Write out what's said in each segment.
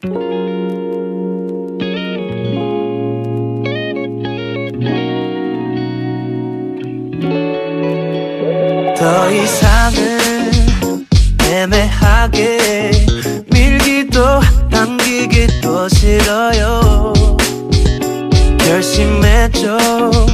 더 이상은 애매하게 밀기도 당기기도 싫어요. 결심했죠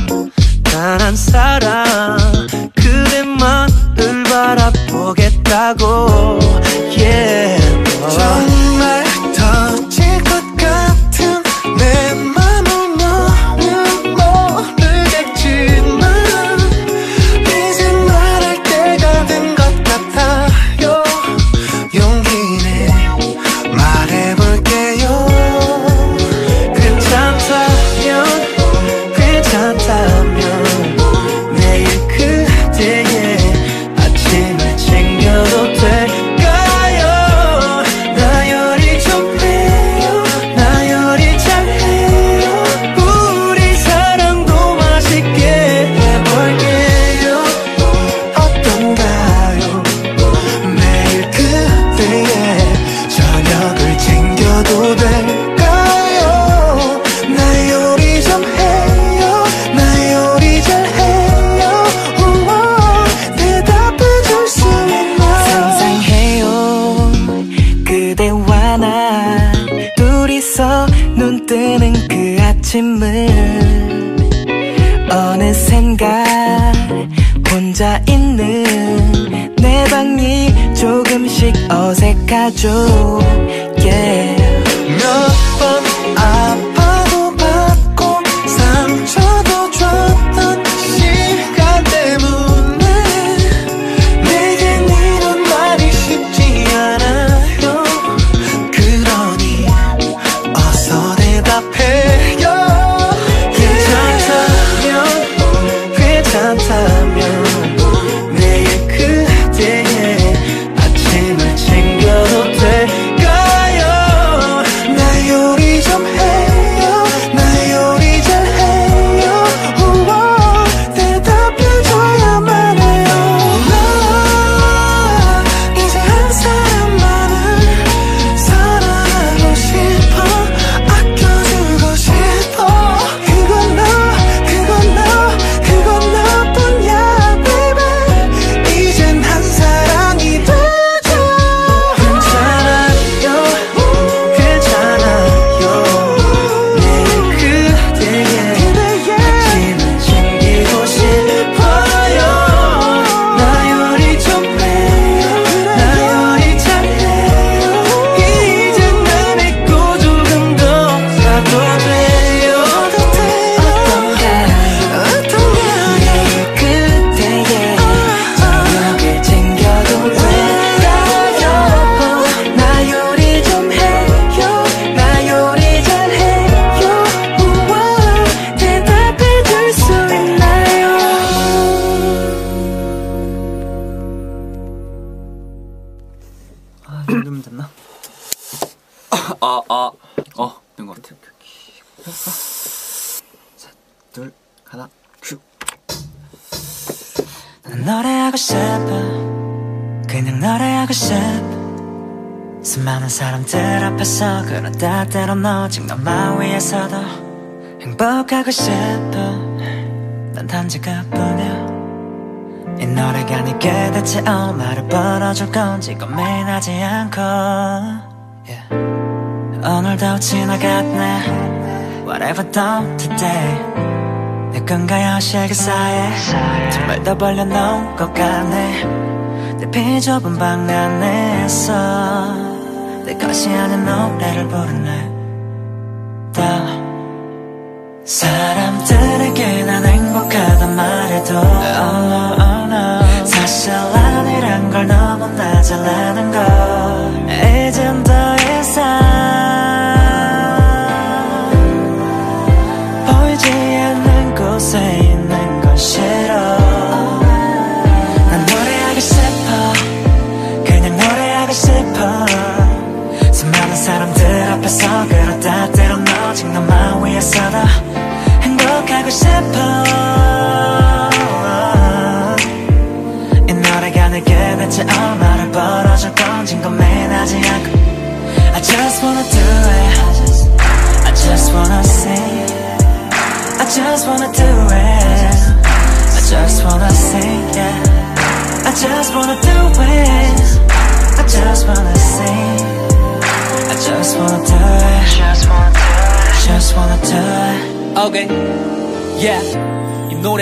아, 아. 어, 된 것 같아. 셋, 둘, 하나, 큐. 난 노래하고 싶어. 그냥 노래하고 싶어. 수많은 사람들 앞에서 그러다 때론 오직 너만 위해서도 행복하고 싶어 난 단지 그뿐이야 이 노래가 네 니게 대체 얼마를 벌어줄 건지 고민하지 않고 오늘도 지나갔네. Whatever done today. 내 건가요 실게 쌓여 정말 더 벌려놓은 것 같네. 내 피좁은 방 안에서 내 것이 아닌 노래를 부르네. 다 사람들에게 난 행복하다 말해도. oh, no, oh, no. 사실 아니란 걸 너무나 잘 아는 걸.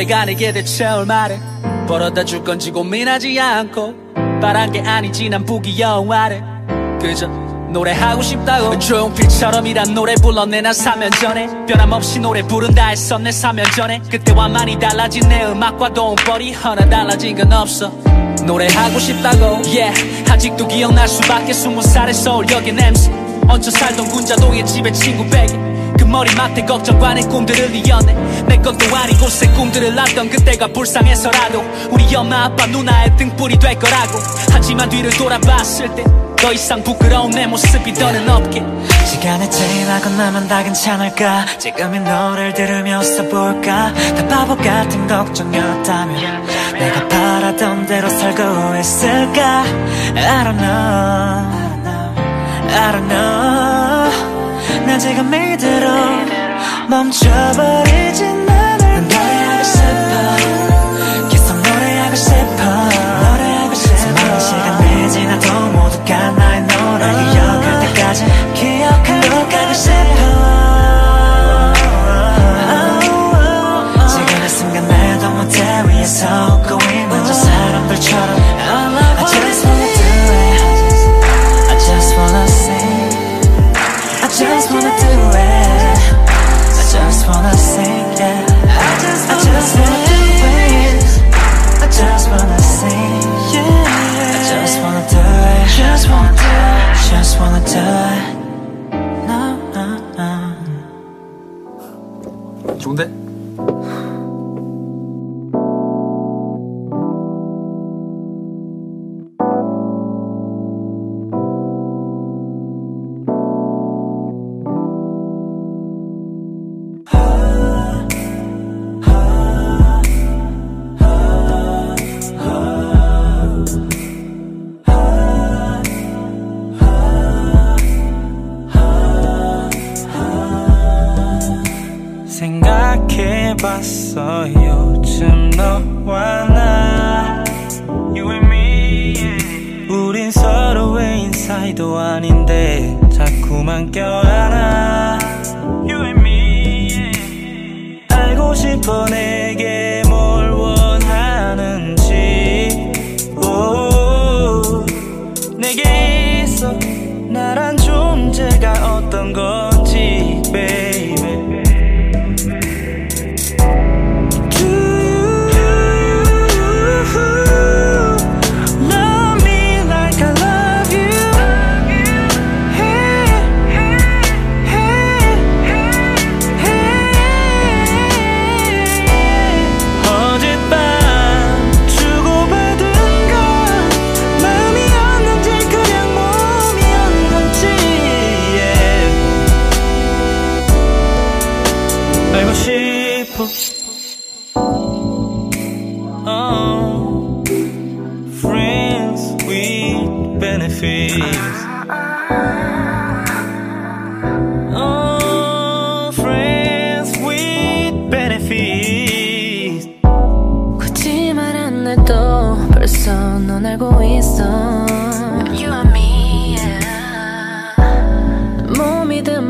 노래가 내게 대체올 말을 벌어다 줄 건지 고민하지 않고 바란 게 아니지 난 부귀영화를 그저 노래하고 싶다고 조용필처럼이란 노래 불러내 난 3년 전에 변함없이 노래 부른다 했었네 3년 전에 그때와 많이 달라진 내 음악과 돈벌이 하나 달라진 건 없어 노래하고 싶다고 yeah. 아직도 기억날 수밖에 스무 살의 서울역의 냄새. 얹혀 살던 군자동의 집에 친구 베개 그 머리맡에 걱정과는 꿈들을 이어내. 내 것도 아니고 새 꿈들을 낳던 그때가 불쌍해서라도 우리 엄마 아빠 누나의 등불이 될 거라고. 하지만 뒤를 돌아봤을 때 더 이상 부끄러운 내 모습이 더는 없게. 시간이 지나고 나면 다 괜찮을까? 지금 이 노래를 들으며 써볼까? 다 바보 같은 걱정이었다면 내가 바라던 대로 살고 있을까? I don't know. I don't know 나 지금 이대로 멈춰버리진 않을 난 노래하고 싶어. 계속 노래하고 싶어. 노래하고 싶어. 수많은 시간이 지나도 모두가 나의 노래 기억할 때까지 기억할 때까지 싶어. 지금 이 순간 내도 무대 위에서 웃고 있는 저 사람들처럼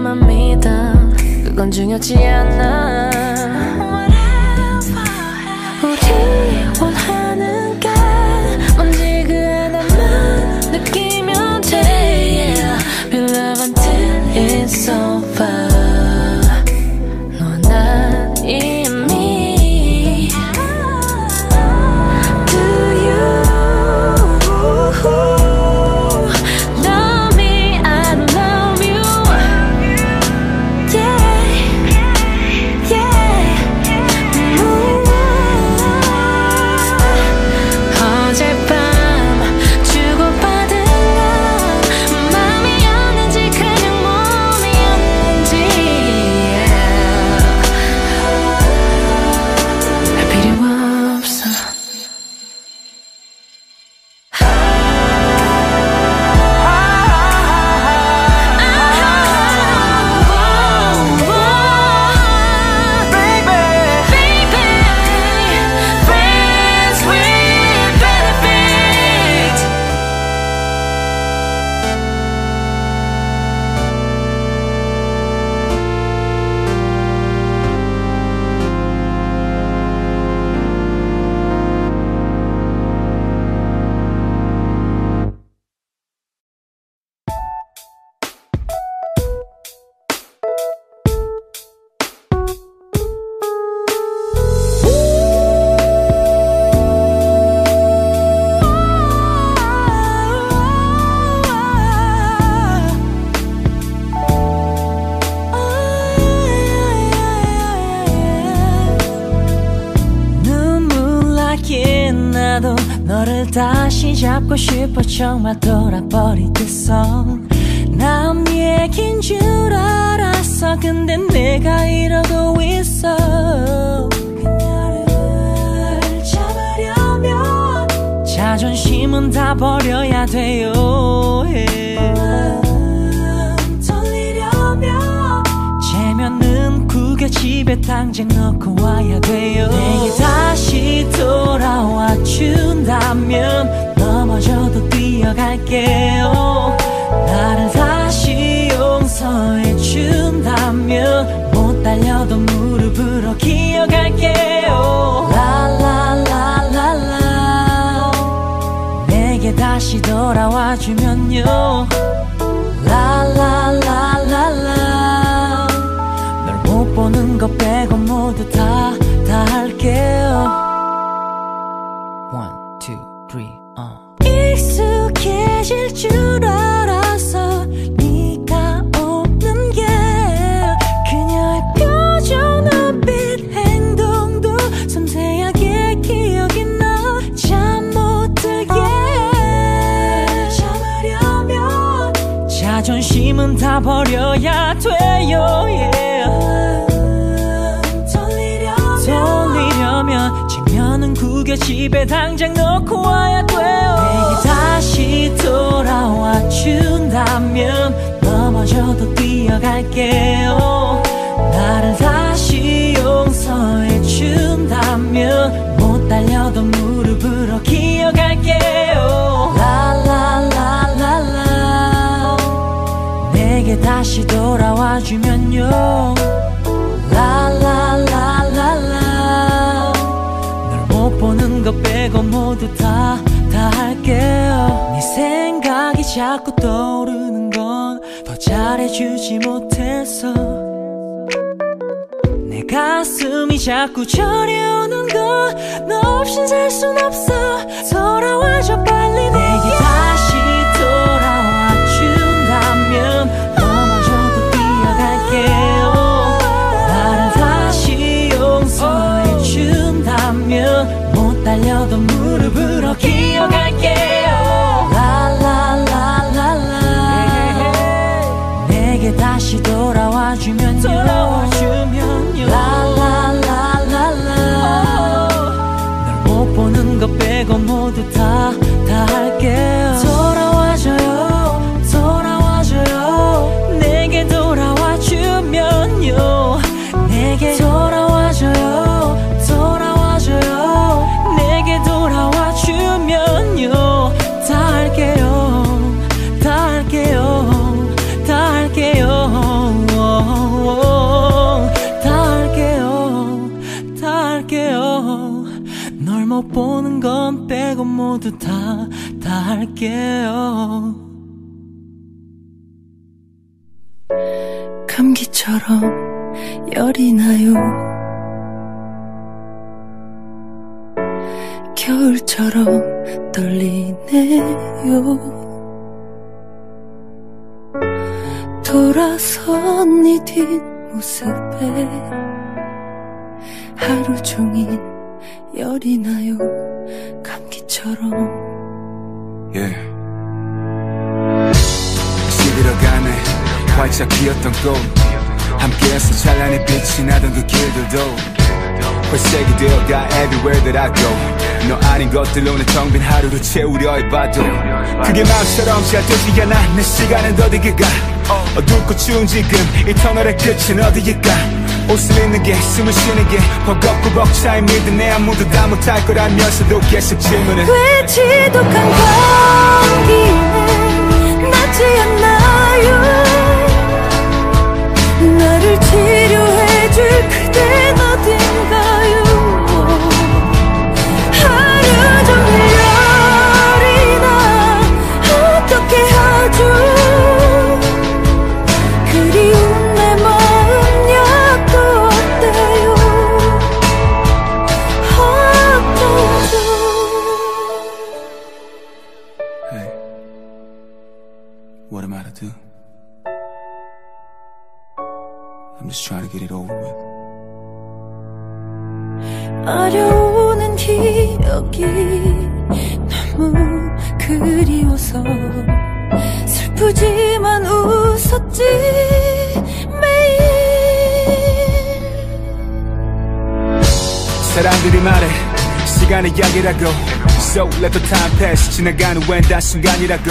몸이든 맘이든 그건 중요치 않아 잡고 싶어 정말 돌아버리겠어. 남 얘긴 줄 알았어. 근데 내가 이러고 있어. 그녀를 잡으려면 자존심은 다 버려야 돼요. 구겨 집에 당장 넣고 와야 돼요. 내게 다시 돌아와 준다면 넘어져도 뛰어갈게요. 나를 다시 용서해 준다면 못 달려도 무릎으로 기어갈게요. 라라라라라. 내게 다시 돌아와 주면요 구겨 집에 당장 넣고 와야 돼요. 내게 다시 돌아와 준다면 넘어져도 뛰어갈게요. 나를 다시 용서해 준다면 못 달려도 무릎으로 기어갈게요. 라라라라라. 내게 다시 돌아와 주면요 빼고 모두 다 다 할게요. 네 생각이 자꾸 떠오르는 건 더 잘해주지 못해서. 내 가슴이 자꾸 저려오는 건 너 없인 살 순 없어. 돌아와줘 빨리 내 달려도 무릎으로 건 모두 다 다 할게요 감기처럼 열이 나요. 겨울처럼 떨리네요. 돌아선 네 뒷모습에 하루 종일 열이 나요. 감기처럼. Yeah. 시들어가네 활짝 피었던 꽃 함께해서 찬란히 빛이 나던 그 길들도 회색이 되어가 everywhere that I go 너 아닌 것들로는 텅빈 하루를 채우려 해봐도 그게 마음처럼 잘 되지 않아 내 시간은 어디에 가 어둡고 추운 지금 이 터널의 끝은 어디에 가 입는 게 숨을 쉬는 게 버겁고 벅차인 믿은 내 아무도 다 못할 거라면서도 계속 질문을. 왜 지독한 감기는 낫지 않나요? 나를 치료해줄 그댄 어딘 what am I to do? I'm just trying to get it over with. 어려우는 기억이 너무 그리워서 슬프지만 웃었지 매일 사람들이 말해 시간의 약이라고 So let the time pass 지나가는 웬다 순간이라고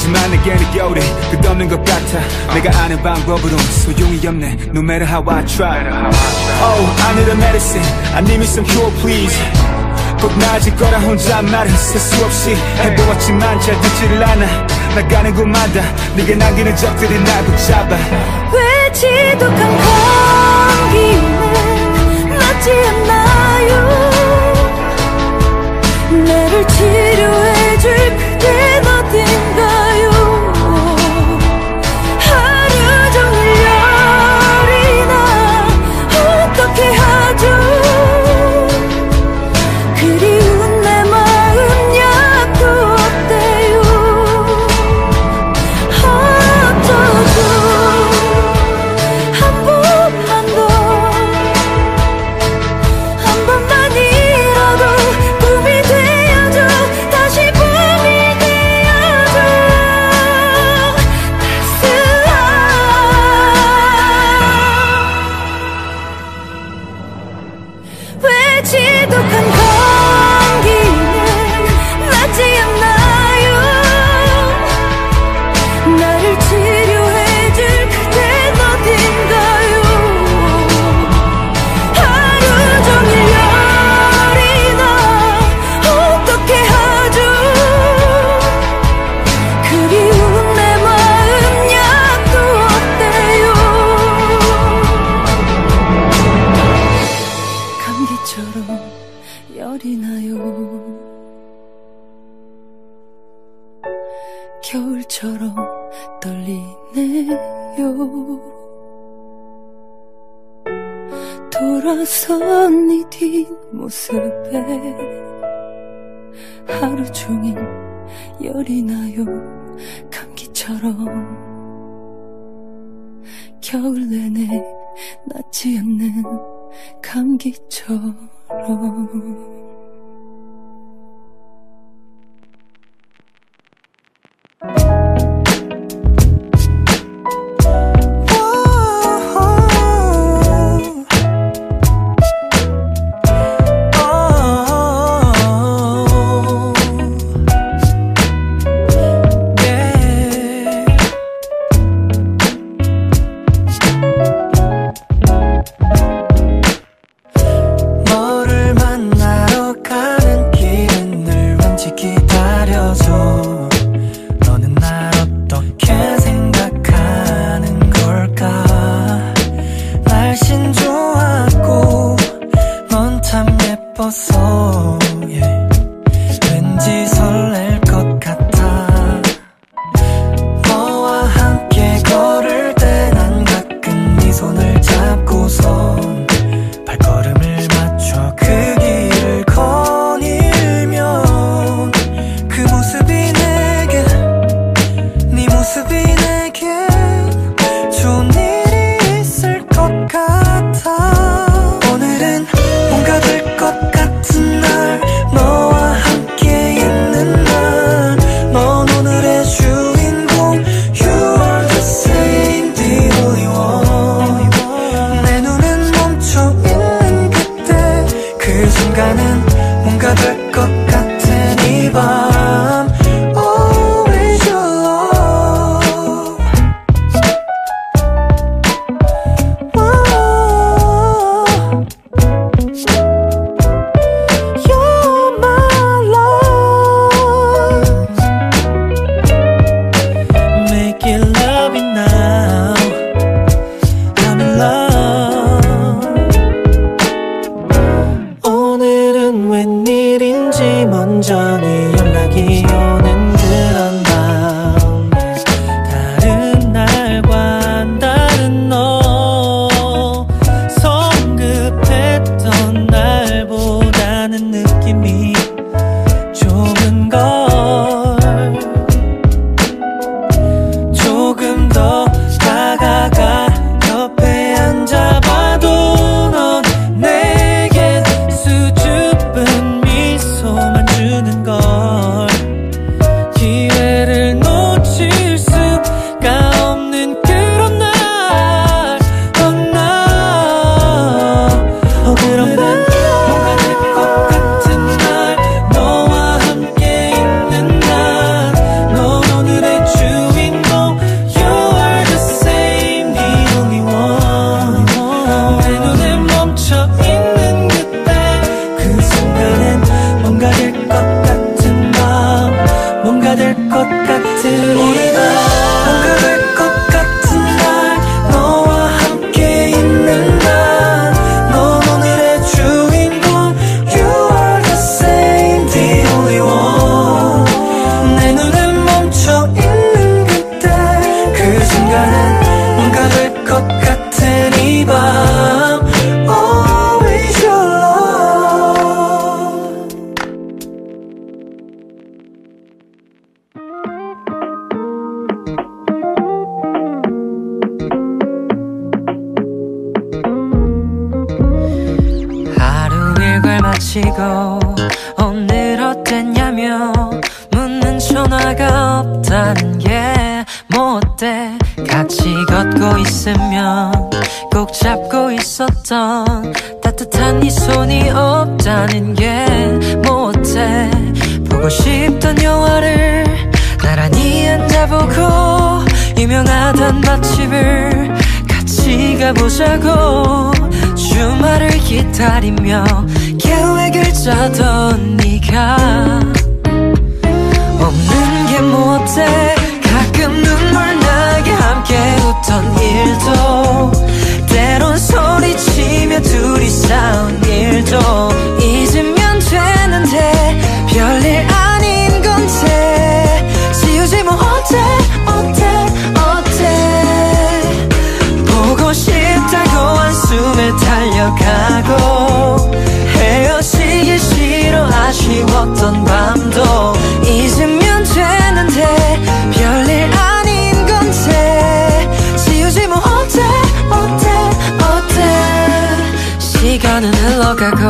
하지만 내게는 겨울이 끝없는 것 같아. 내가 아는 방법으론 소용이 없네. No matter how I try. Oh I need a medicine. I need me some cure please. 꼭 나아질 거라 혼자 말은 쓸수 없이 해보았지만 잘 듣지를 않아. 나가는 곳마다. 네가 남기는 적들이 날 붙잡아. 왜 지독한 감기는 낫지 않나요? 나를 치료해줄 그댄 어딘가 겨울처럼 떨리네요. 돌아선 네 뒷모습에 하루 종일 열이 나요. 감기처럼 겨울 내내 낫지 않는 감기처럼 예뻤어 영화를 나란히 앉아보고 유명하던 맛집을 같이 가보자고. 주말을 기다리며 계획을 짜던 네가 없는 게 뭐 어때? 가끔 눈물 나게 함께 웃던 일도 때론 소리치며 둘이 싸운 일도 잊으면 되는데 별일 달려가고 헤어지기 싫어 아쉬웠던 밤도 잊으면 되는데 별일 아닌 건데 지우지 뭐 어때 어때 어때 시간은 흘러가고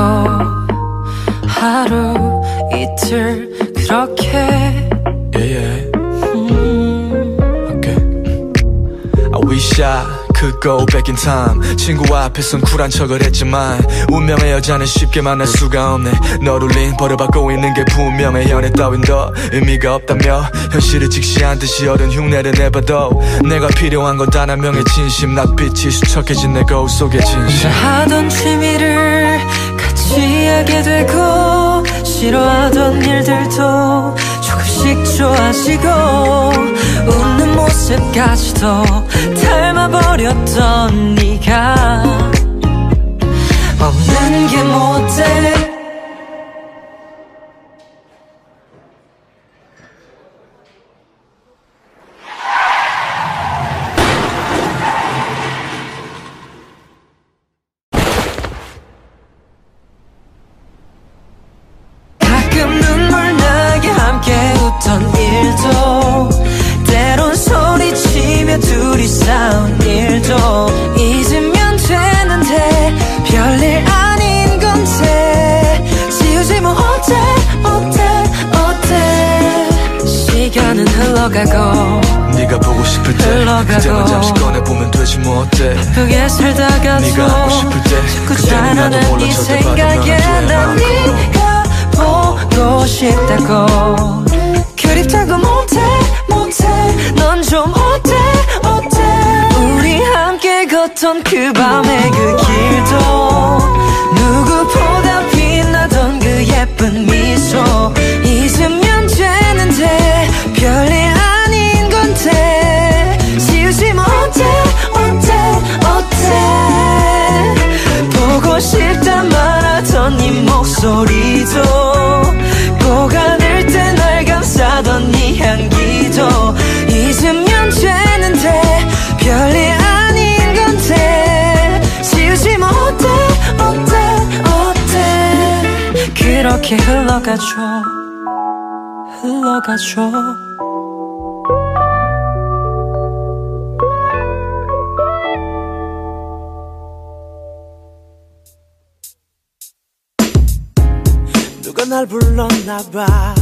하루 이틀 그렇게 Yeah, yeah. 음, Okay. I wish I could go back in time. 친구 앞에선 쿨한 척을 했지만 운명의 여자는 쉽게 만날 수가 없네. 널 울린 버려받고 있는 게 분명해. 연애 따윈 더 의미가 없다며 현실을 직시한 듯이 어른 흉내를 내봐도 내가 필요한 건 단 한 명의 진심. 낯빛이 수척해진 내 거울 속의 진심. 하던 취미를 같이 하게 되고 싫어하던 일들도 조금씩 좋아지고 모습까지도 닮아버렸던 네가 없는 게 못돼 흘러가고 네가 보고 싶을 때 흘러가고. 그때만 잠시 꺼내보면 되지 뭐 어때 바쁘게 살다가도 네가 하고 싶을 때 자꾸 그때는 나도 자라는 몰라 네 절대 생각에. 난 네가 보고 싶다고 그립다고 못해 못해 넌 좀 어때 어때 우리 함께 걷던 그 밤의 그 길도 누구보다 빛나던 그 예쁜 미소 잊으면 되는데 별일 아닌 건데. 뭐 어때 어때? 보고 싶다 말하던 네 목소리도. 꼭 안을 때 날 감싸던 네 향기도. 잊으면 되는데 별일 아닌 건데. 어때 어때 어때? 그렇게 흘러가죠 흘러가죠 누가 날 불렀나봐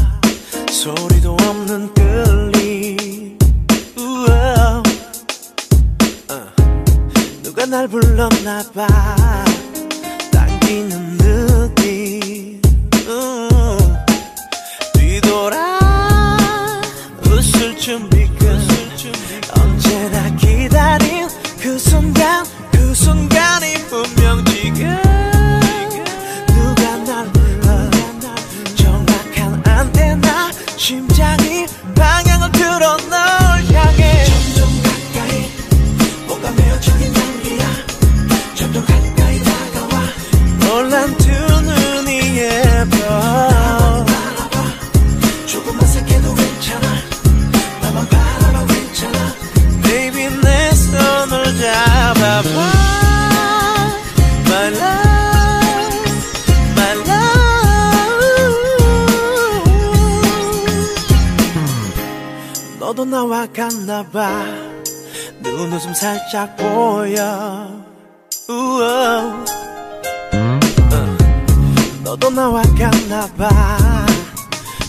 소리도 없는 끌림. 어. 누가 날 불렀나봐 너도 나와 같나봐. 눈웃음 살짝 보여. 우오. 너도 나와 같나봐.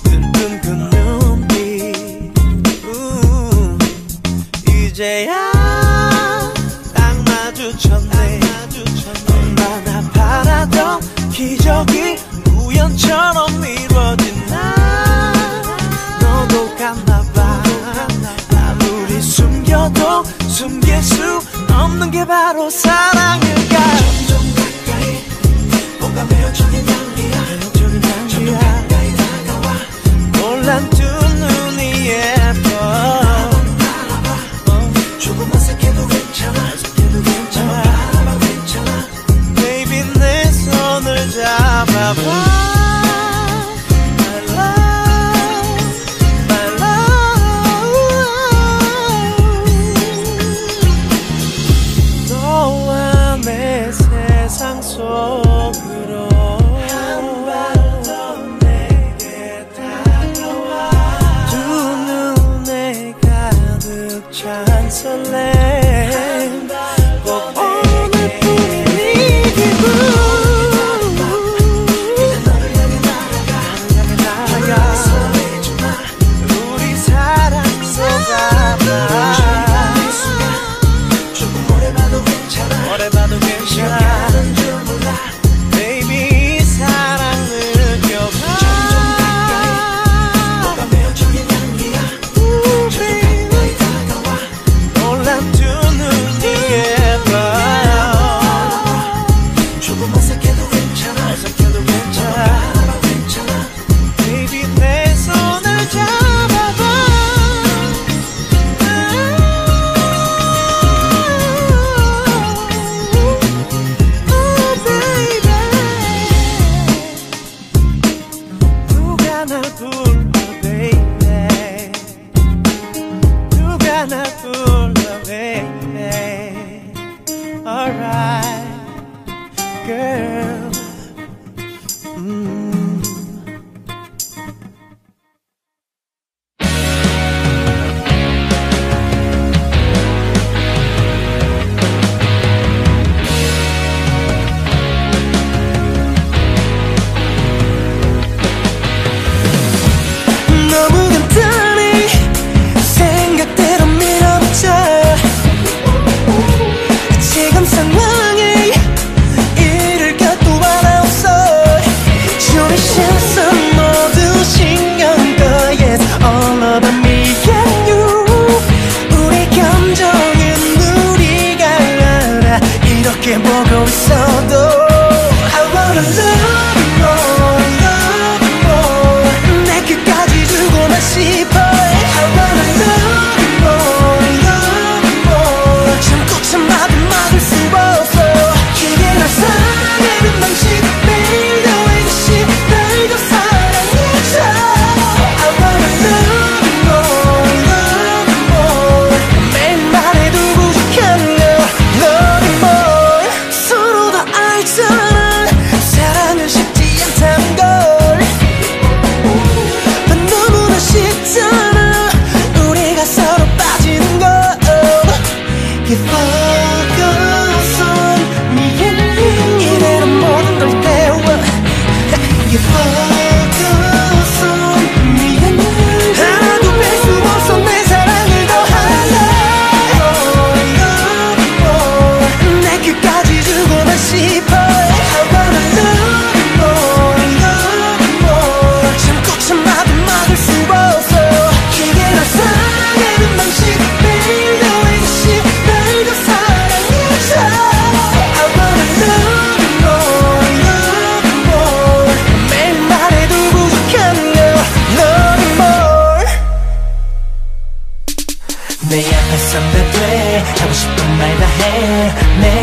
눈뜬 그 눈빛 이제야 딱 마주쳤네. 얼마나 바라던 기적이 우연처럼 이루어진 숨길 수 없는 게 바로 사랑일까? 점점 가까이 뭔가 매력적인 향기야. 점점 가까이 다가와. 놀란 내 세상 속으로. tudo.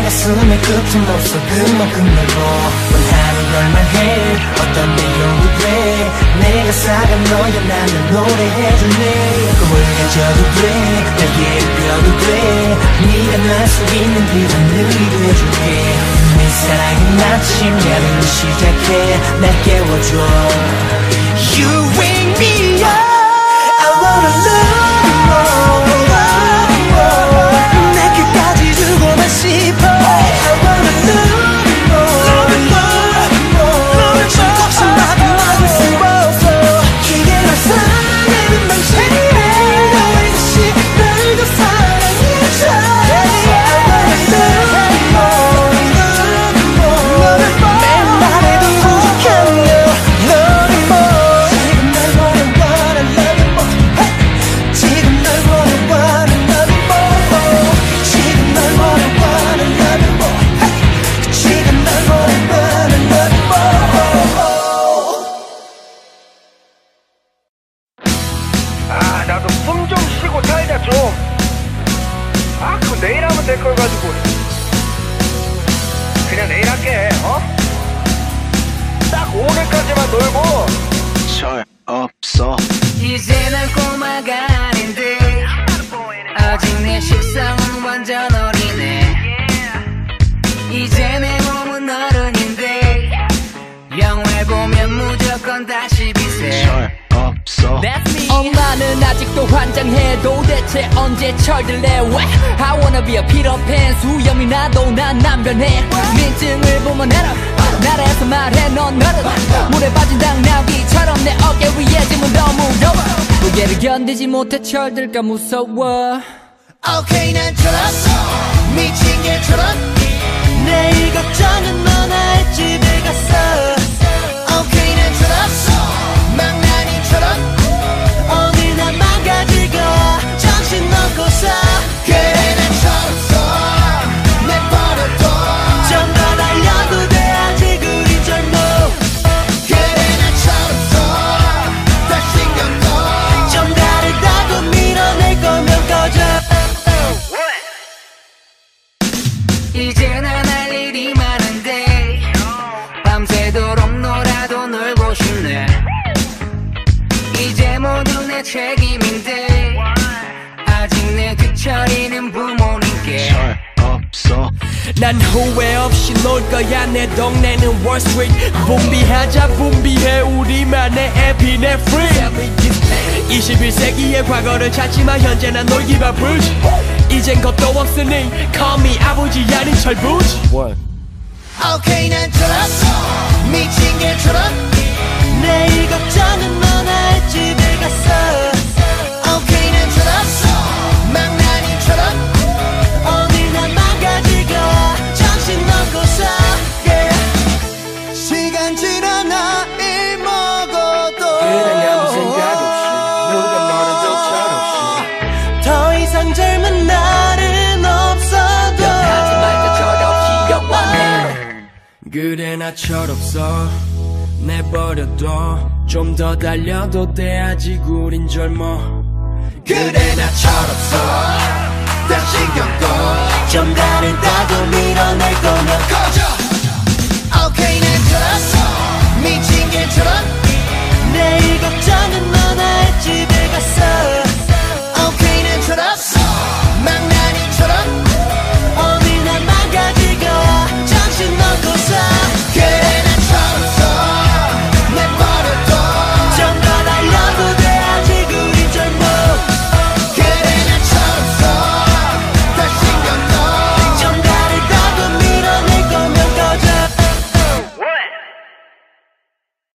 가슴의 끝은 없어 그만큼 넓어. 원하는 걸만 해. 어떤 내용을 돼? 내가 사간 너야 나는 노래해줄래? 꿈을 가져도 돼. 내게 펴도 돼. 네가 날 수 있는 길은 늘 해줄게. 내 사랑은 아침 야는 시작해. 날 깨워줘. You wake me up. I wanna love 못해 철들까 무서워. 오케이 okay, 난 졸았어. 미친 게 졸았 내일 걱정은 너나 할 집에 갔어. 21세기의 과거를 찾지만 현재 난 놀기 바쁘지. 이젠 것도 없으니 call me 아버지 아닌 철부지. What? Okay 난 졸았어. 미친 게 졸았 내일 걱정은 너 그래 나 철없어 내버려둬. 좀 더 달려도 돼 아직 우린 젊어. 그래 나 철없어 다 신경 꺼좀 다른다고 밀어낼 거면 꺼져. 오케이 난 졌어 미친 게 졌어 내일 걱정은 너나의 집에 갔어 오케이 난 철없어 망나니처럼